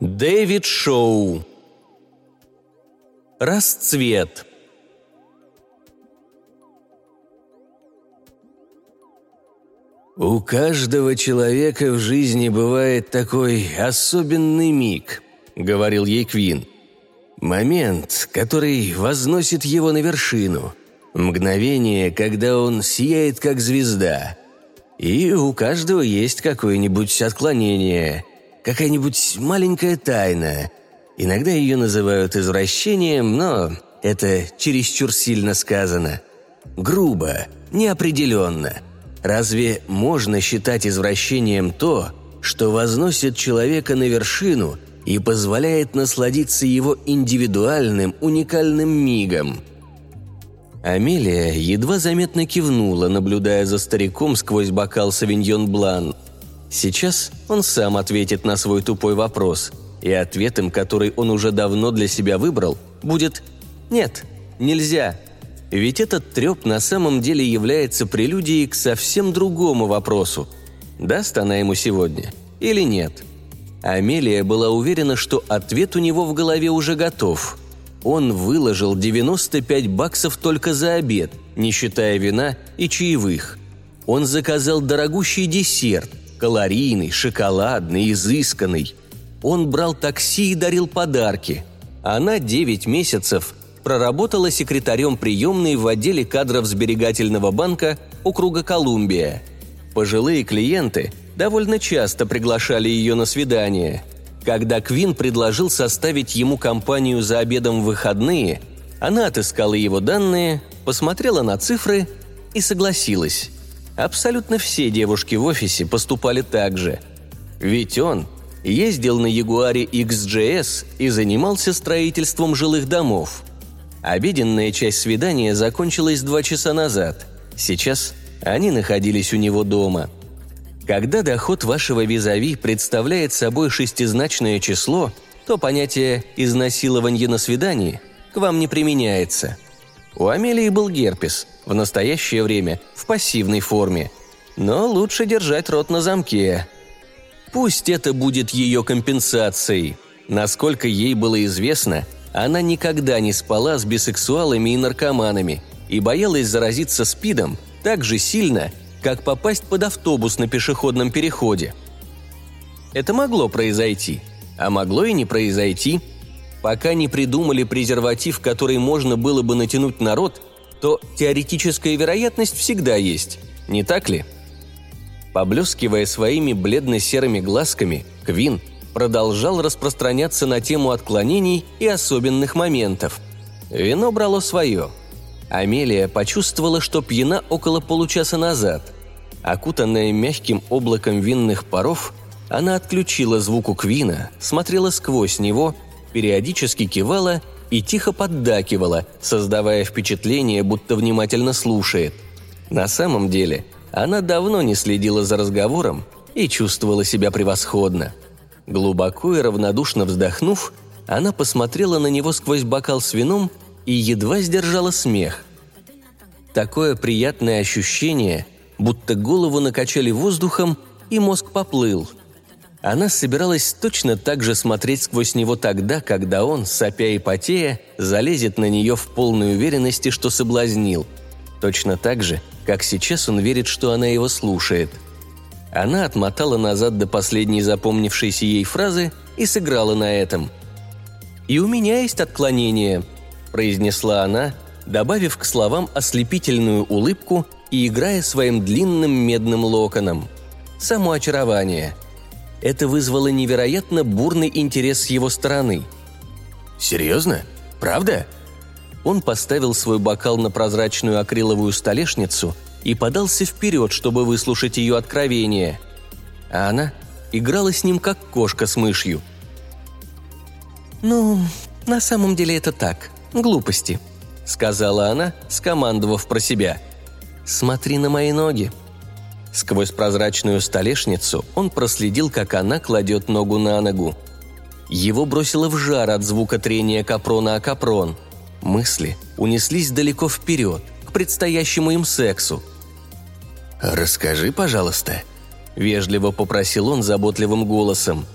Дэвид Шоу Расцвет У каждого человека в жизни бывает такой особенный миг, говорил ей Квин. Момент, который возносит его на вершину. Мгновение, когда он сияет как звезда. И у каждого есть какое-нибудь отклонение, какая-нибудь маленькая тайна. Иногда ее называют извращением, но это чересчур сильно сказано. Грубо, неопределенно – Разве можно считать извращением то, что возносит человека на вершину и позволяет насладиться его индивидуальным, уникальным мигом? Амелия едва заметно кивнула, наблюдая за стариком сквозь бокал Савиньон Блан. Сейчас он сам ответит на свой тупой вопрос, и ответом, который он уже давно для себя выбрал, будет «Нет, нельзя, ведь этот треп на самом деле является прелюдией к совсем другому вопросу. Даст она ему сегодня или нет? Амелия была уверена, что ответ у него в голове уже готов. Он выложил 95 баксов только за обед, не считая вина и чаевых. Он заказал дорогущий десерт, калорийный, шоколадный, изысканный. Он брал такси и дарил подарки. Она 9 месяцев проработала секретарем приемной в отделе кадров сберегательного банка округа Колумбия. Пожилые клиенты довольно часто приглашали ее на свидание. Когда Квин предложил составить ему компанию за обедом в выходные, она отыскала его данные, посмотрела на цифры и согласилась. Абсолютно все девушки в офисе поступали так же. Ведь он ездил на Ягуаре XJS и занимался строительством жилых домов – Обеденная часть свидания закончилась два часа назад. Сейчас они находились у него дома. Когда доход вашего визави представляет собой шестизначное число, то понятие «изнасилование на свидании» к вам не применяется. У Амелии был герпес, в настоящее время в пассивной форме. Но лучше держать рот на замке. Пусть это будет ее компенсацией. Насколько ей было известно – она никогда не спала с бисексуалами и наркоманами и боялась заразиться СПИДом так же сильно, как попасть под автобус на пешеходном переходе. Это могло произойти, а могло и не произойти. Пока не придумали презерватив, который можно было бы натянуть на рот, то теоретическая вероятность всегда есть, не так ли? Поблескивая своими бледно-серыми глазками, Квин – продолжал распространяться на тему отклонений и особенных моментов. Вино брало свое. Амелия почувствовала, что пьяна около получаса назад. Окутанная мягким облаком винных паров, она отключила звук у Квина, смотрела сквозь него, периодически кивала и тихо поддакивала, создавая впечатление, будто внимательно слушает. На самом деле, она давно не следила за разговором и чувствовала себя превосходно – Глубоко и равнодушно вздохнув, она посмотрела на него сквозь бокал с вином и едва сдержала смех. Такое приятное ощущение, будто голову накачали воздухом и мозг поплыл. Она собиралась точно так же смотреть сквозь него тогда, когда он, сопя и потея, залезет на нее в полной уверенности, что соблазнил. Точно так же, как сейчас он верит, что она его слушает – она отмотала назад до последней запомнившейся ей фразы и сыграла на этом. «И у меня есть отклонение», – произнесла она, добавив к словам ослепительную улыбку и играя своим длинным медным локоном. Самоочарование. Это вызвало невероятно бурный интерес с его стороны. «Серьезно? Правда?» Он поставил свой бокал на прозрачную акриловую столешницу – и подался вперед, чтобы выслушать ее откровение. А она играла с ним, как кошка с мышью. «Ну, на самом деле это так, глупости», — сказала она, скомандовав про себя. «Смотри на мои ноги». Сквозь прозрачную столешницу он проследил, как она кладет ногу на ногу. Его бросило в жар от звука трения капрона о капрон. Мысли унеслись далеко вперед, к предстоящему им сексу — «Расскажи, пожалуйста», – вежливо попросил он заботливым голосом.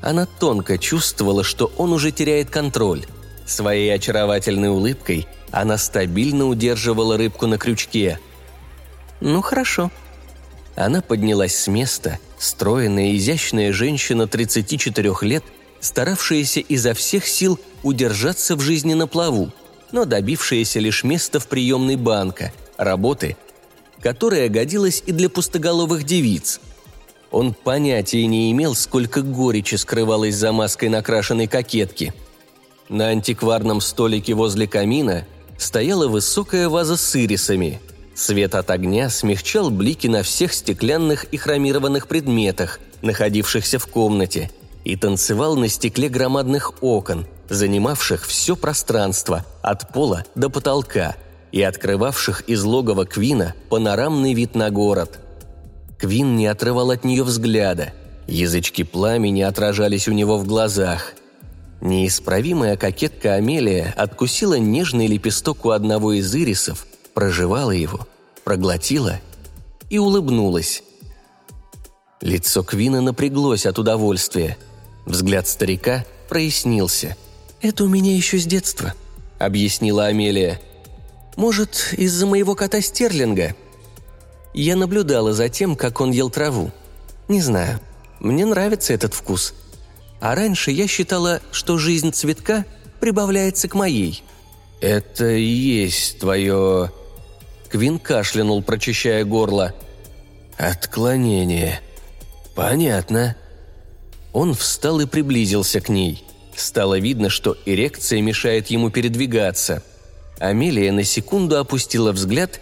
Она тонко чувствовала, что он уже теряет контроль. Своей очаровательной улыбкой она стабильно удерживала рыбку на крючке. «Ну хорошо». Она поднялась с места, стройная, изящная женщина 34 лет, старавшаяся изо всех сил удержаться в жизни на плаву, но добившаяся лишь места в приемной банка, работы, которая годилась и для пустоголовых девиц. Он понятия не имел, сколько горечи скрывалось за маской накрашенной кокетки. На антикварном столике возле камина стояла высокая ваза с ирисами. Свет от огня смягчал блики на всех стеклянных и хромированных предметах, находившихся в комнате, и танцевал на стекле громадных окон, занимавших все пространство от пола до потолка и открывавших из логова Квина панорамный вид на город. Квин не отрывал от нее взгляда, язычки пламени отражались у него в глазах – Неисправимая кокетка Амелия откусила нежный лепесток у одного из ирисов, прожевала его, проглотила и улыбнулась. Лицо Квина напряглось от удовольствия. Взгляд старика прояснился. «Это у меня еще с детства», — объяснила Амелия. «Может, из-за моего кота Стерлинга?» Я наблюдала за тем, как он ел траву. Не знаю, мне нравится этот вкус. А раньше я считала, что жизнь цветка прибавляется к моей. «Это и есть твое...» Квин кашлянул, прочищая горло. «Отклонение. Понятно». Он встал и приблизился к ней. Стало видно, что эрекция мешает ему передвигаться. Амелия на секунду опустила взгляд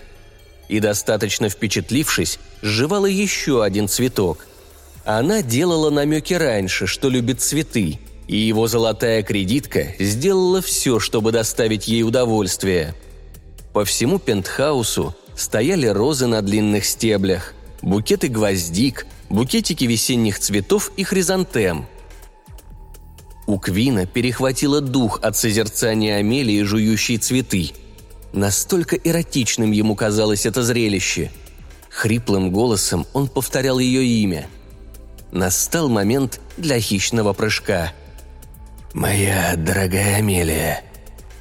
и, достаточно впечатлившись, сживала еще один цветок. Она делала намеки раньше, что любит цветы, и его золотая кредитка сделала все, чтобы доставить ей удовольствие. По всему пентхаусу стояли розы на длинных стеблях, букеты гвоздик, букетики весенних цветов и хризантем. У Квина перехватило дух от созерцания Амелии, жующей цветы. Настолько эротичным ему казалось это зрелище. Хриплым голосом он повторял ее имя – Настал момент для хищного прыжка. «Моя дорогая Амелия,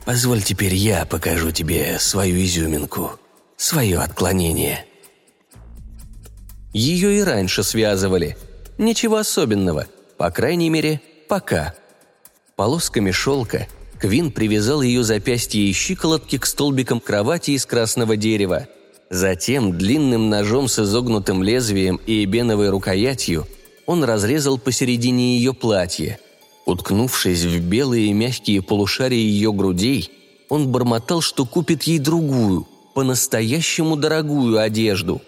позволь теперь я покажу тебе свою изюминку, свое отклонение». Ее и раньше связывали. Ничего особенного, по крайней мере, пока. Полосками шелка Квин привязал ее запястье и щиколотки к столбикам кровати из красного дерева. Затем длинным ножом с изогнутым лезвием и эбеновой рукоятью – он разрезал посередине ее платье. Уткнувшись в белые мягкие полушария ее грудей, он бормотал, что купит ей другую, по-настоящему дорогую одежду.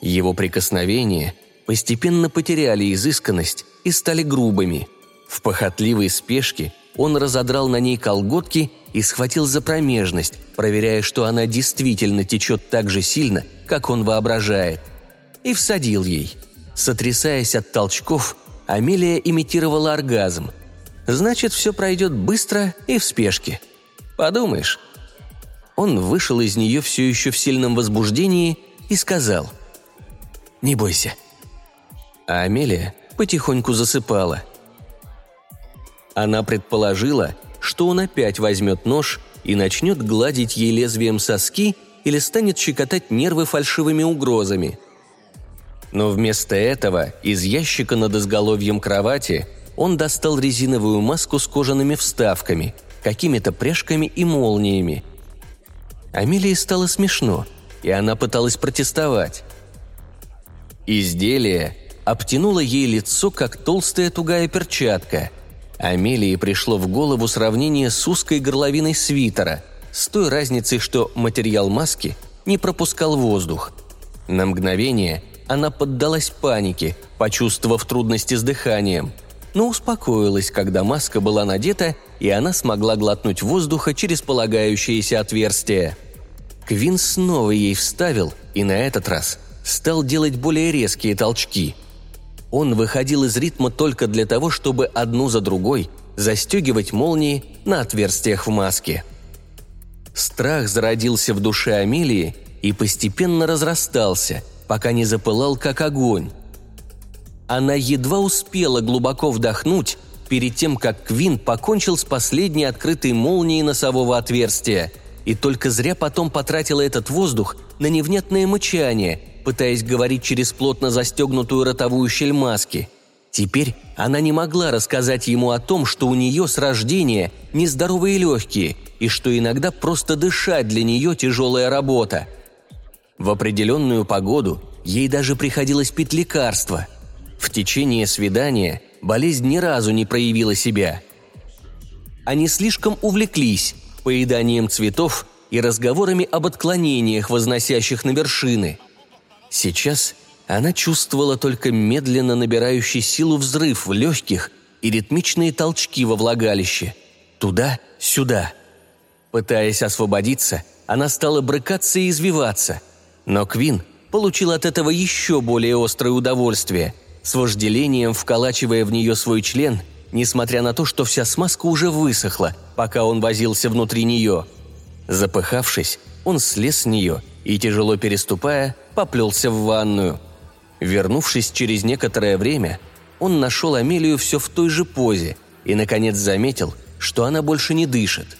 Его прикосновения постепенно потеряли изысканность и стали грубыми. В похотливой спешке он разодрал на ней колготки и схватил за промежность, проверяя, что она действительно течет так же сильно, как он воображает. И всадил ей – Сотрясаясь от толчков, Амелия имитировала оргазм. Значит, все пройдет быстро и в спешке. Подумаешь. Он вышел из нее все еще в сильном возбуждении и сказал «Не бойся». А Амелия потихоньку засыпала. Она предположила, что он опять возьмет нож и начнет гладить ей лезвием соски или станет щекотать нервы фальшивыми угрозами – но вместо этого из ящика над изголовьем кровати он достал резиновую маску с кожаными вставками, какими-то пряжками и молниями. Амелии стало смешно, и она пыталась протестовать. Изделие обтянуло ей лицо, как толстая тугая перчатка. Амелии пришло в голову сравнение с узкой горловиной свитера, с той разницей, что материал маски не пропускал воздух. На мгновение она поддалась панике, почувствовав трудности с дыханием, но успокоилась, когда маска была надета, и она смогла глотнуть воздуха через полагающееся отверстие. Квин снова ей вставил, и на этот раз стал делать более резкие толчки. Он выходил из ритма только для того, чтобы одну за другой застегивать молнии на отверстиях в маске. Страх зародился в душе Амелии и постепенно разрастался – пока не запылал, как огонь. Она едва успела глубоко вдохнуть, перед тем, как Квин покончил с последней открытой молнией носового отверстия, и только зря потом потратила этот воздух на невнятное мычание, пытаясь говорить через плотно застегнутую ротовую щель маски. Теперь она не могла рассказать ему о том, что у нее с рождения нездоровые легкие и что иногда просто дышать для нее тяжелая работа. В определенную погоду ей даже приходилось пить лекарства. В течение свидания болезнь ни разу не проявила себя. Они слишком увлеклись поеданием цветов и разговорами об отклонениях, возносящих на вершины. Сейчас она чувствовала только медленно набирающий силу взрыв в легких и ритмичные толчки во влагалище. Туда-сюда. Пытаясь освободиться, она стала брыкаться и извиваться. Но Квин получил от этого еще более острое удовольствие, с вожделением вколачивая в нее свой член, несмотря на то, что вся смазка уже высохла, пока он возился внутри нее. Запыхавшись, он слез с нее и, тяжело переступая, поплелся в ванную – Вернувшись через некоторое время, он нашел Амелию все в той же позе и, наконец, заметил, что она больше не дышит.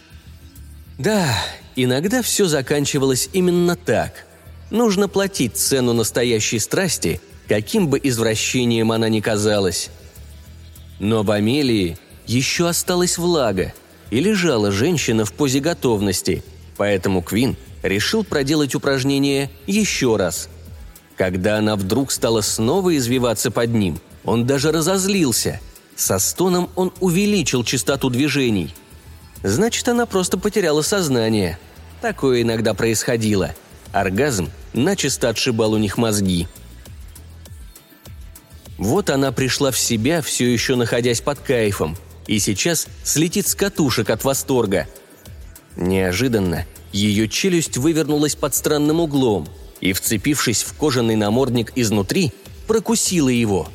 Да, иногда все заканчивалось именно так. Нужно платить цену настоящей страсти, каким бы извращением она ни казалась. Но в Амелии еще осталась влага, и лежала женщина в позе готовности, поэтому Квин решил проделать упражнение еще раз – когда она вдруг стала снова извиваться под ним, он даже разозлился. Со стоном он увеличил частоту движений. Значит, она просто потеряла сознание. Такое иногда происходило. Оргазм начисто отшибал у них мозги. Вот она пришла в себя, все еще находясь под кайфом, и сейчас слетит с катушек от восторга. Неожиданно ее челюсть вывернулась под странным углом – и, вцепившись в кожаный намордник изнутри, прокусила его.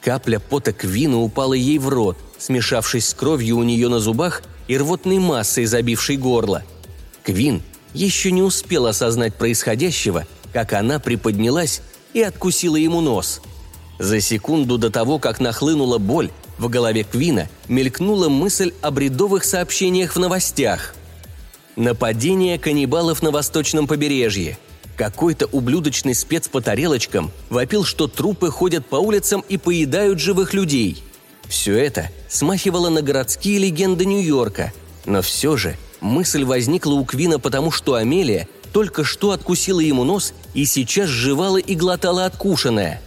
Капля пота Квина упала ей в рот, смешавшись с кровью у нее на зубах и рвотной массой, забившей горло. Квин еще не успел осознать происходящего, как она приподнялась и откусила ему нос. За секунду до того, как нахлынула боль, в голове Квина мелькнула мысль о бредовых сообщениях в новостях. Нападение каннибалов на восточном побережье – какой-то ублюдочный спец по тарелочкам вопил, что трупы ходят по улицам и поедают живых людей. Все это смахивало на городские легенды Нью-Йорка. Но все же мысль возникла у Квина потому, что Амелия только что откусила ему нос и сейчас жевала и глотала откушенное.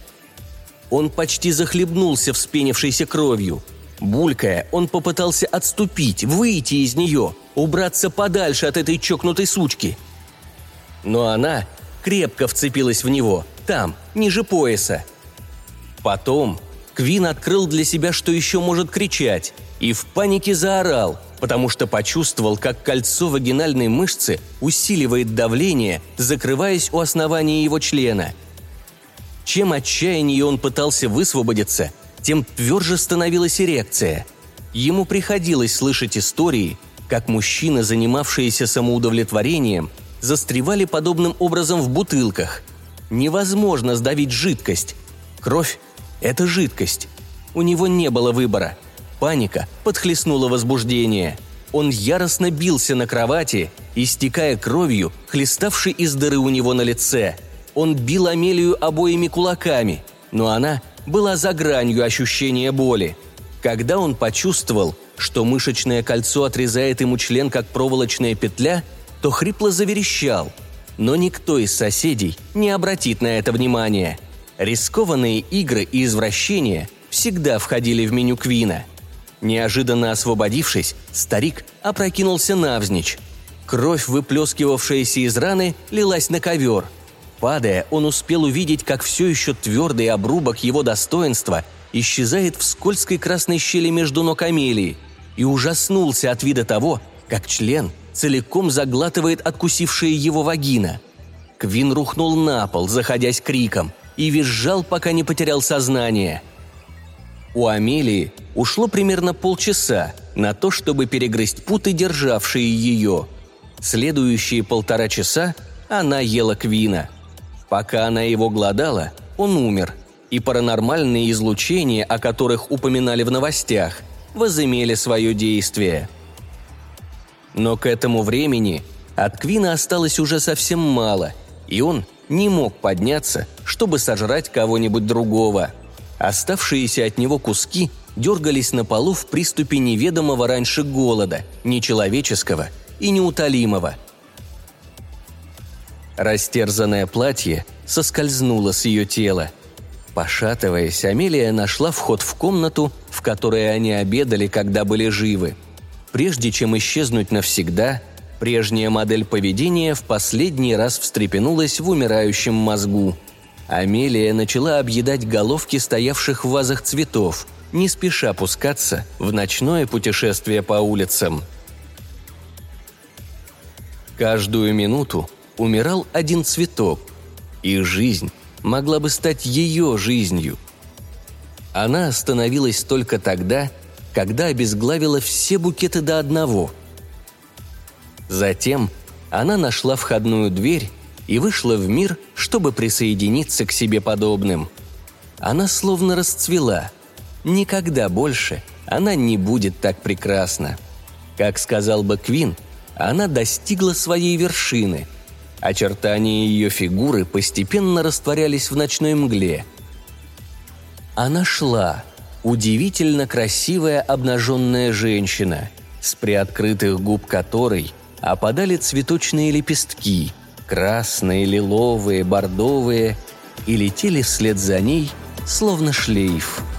Он почти захлебнулся вспенившейся кровью. Булькая, он попытался отступить, выйти из нее, убраться подальше от этой чокнутой сучки. Но она крепко вцепилась в него, там, ниже пояса. Потом Квин открыл для себя, что еще может кричать, и в панике заорал, потому что почувствовал, как кольцо вагинальной мышцы усиливает давление, закрываясь у основания его члена. Чем отчаяннее он пытался высвободиться, тем тверже становилась эрекция. Ему приходилось слышать истории, как мужчины, занимавшиеся самоудовлетворением, застревали подобным образом в бутылках. Невозможно сдавить жидкость. Кровь – это жидкость. У него не было выбора. Паника подхлестнула возбуждение. Он яростно бился на кровати, истекая кровью, хлеставшей из дыры у него на лице. Он бил Амелию обоими кулаками, но она была за гранью ощущения боли. Когда он почувствовал, что мышечное кольцо отрезает ему член как проволочная петля – то хрипло заверещал. Но никто из соседей не обратит на это внимания. Рискованные игры и извращения всегда входили в меню Квина. Неожиданно освободившись, старик опрокинулся навзничь. Кровь, выплескивавшаяся из раны, лилась на ковер. Падая, он успел увидеть, как все еще твердый обрубок его достоинства исчезает в скользкой красной щели между ног Амелии, и ужаснулся от вида того, как член целиком заглатывает откусившая его вагина. Квин рухнул на пол, заходясь криком, и визжал, пока не потерял сознание. У Амелии ушло примерно полчаса на то, чтобы перегрызть путы, державшие ее. Следующие полтора часа она ела Квина. Пока она его глодала, он умер, и паранормальные излучения, о которых упоминали в новостях, возымели свое действие. Но к этому времени от Квина осталось уже совсем мало, и он не мог подняться, чтобы сожрать кого-нибудь другого. Оставшиеся от него куски дергались на полу в приступе неведомого раньше голода, нечеловеческого и неутолимого. Растерзанное платье соскользнуло с ее тела. Пошатываясь, Амелия нашла вход в комнату, в которой они обедали, когда были живы. Прежде чем исчезнуть навсегда, прежняя модель поведения в последний раз встрепенулась в умирающем мозгу. Амелия начала объедать головки стоявших в вазах цветов, не спеша пускаться в ночное путешествие по улицам. Каждую минуту умирал один цветок, и жизнь могла бы стать ее жизнью. Она остановилась только тогда, когда обезглавила все букеты до одного. Затем она нашла входную дверь и вышла в мир, чтобы присоединиться к себе подобным. Она словно расцвела. Никогда больше она не будет так прекрасна. Как сказал бы Квин, она достигла своей вершины. Очертания ее фигуры постепенно растворялись в ночной мгле. Она шла, удивительно красивая обнаженная женщина, с приоткрытых губ которой опадали цветочные лепестки, красные, лиловые, бордовые, и летели вслед за ней, словно шлейф –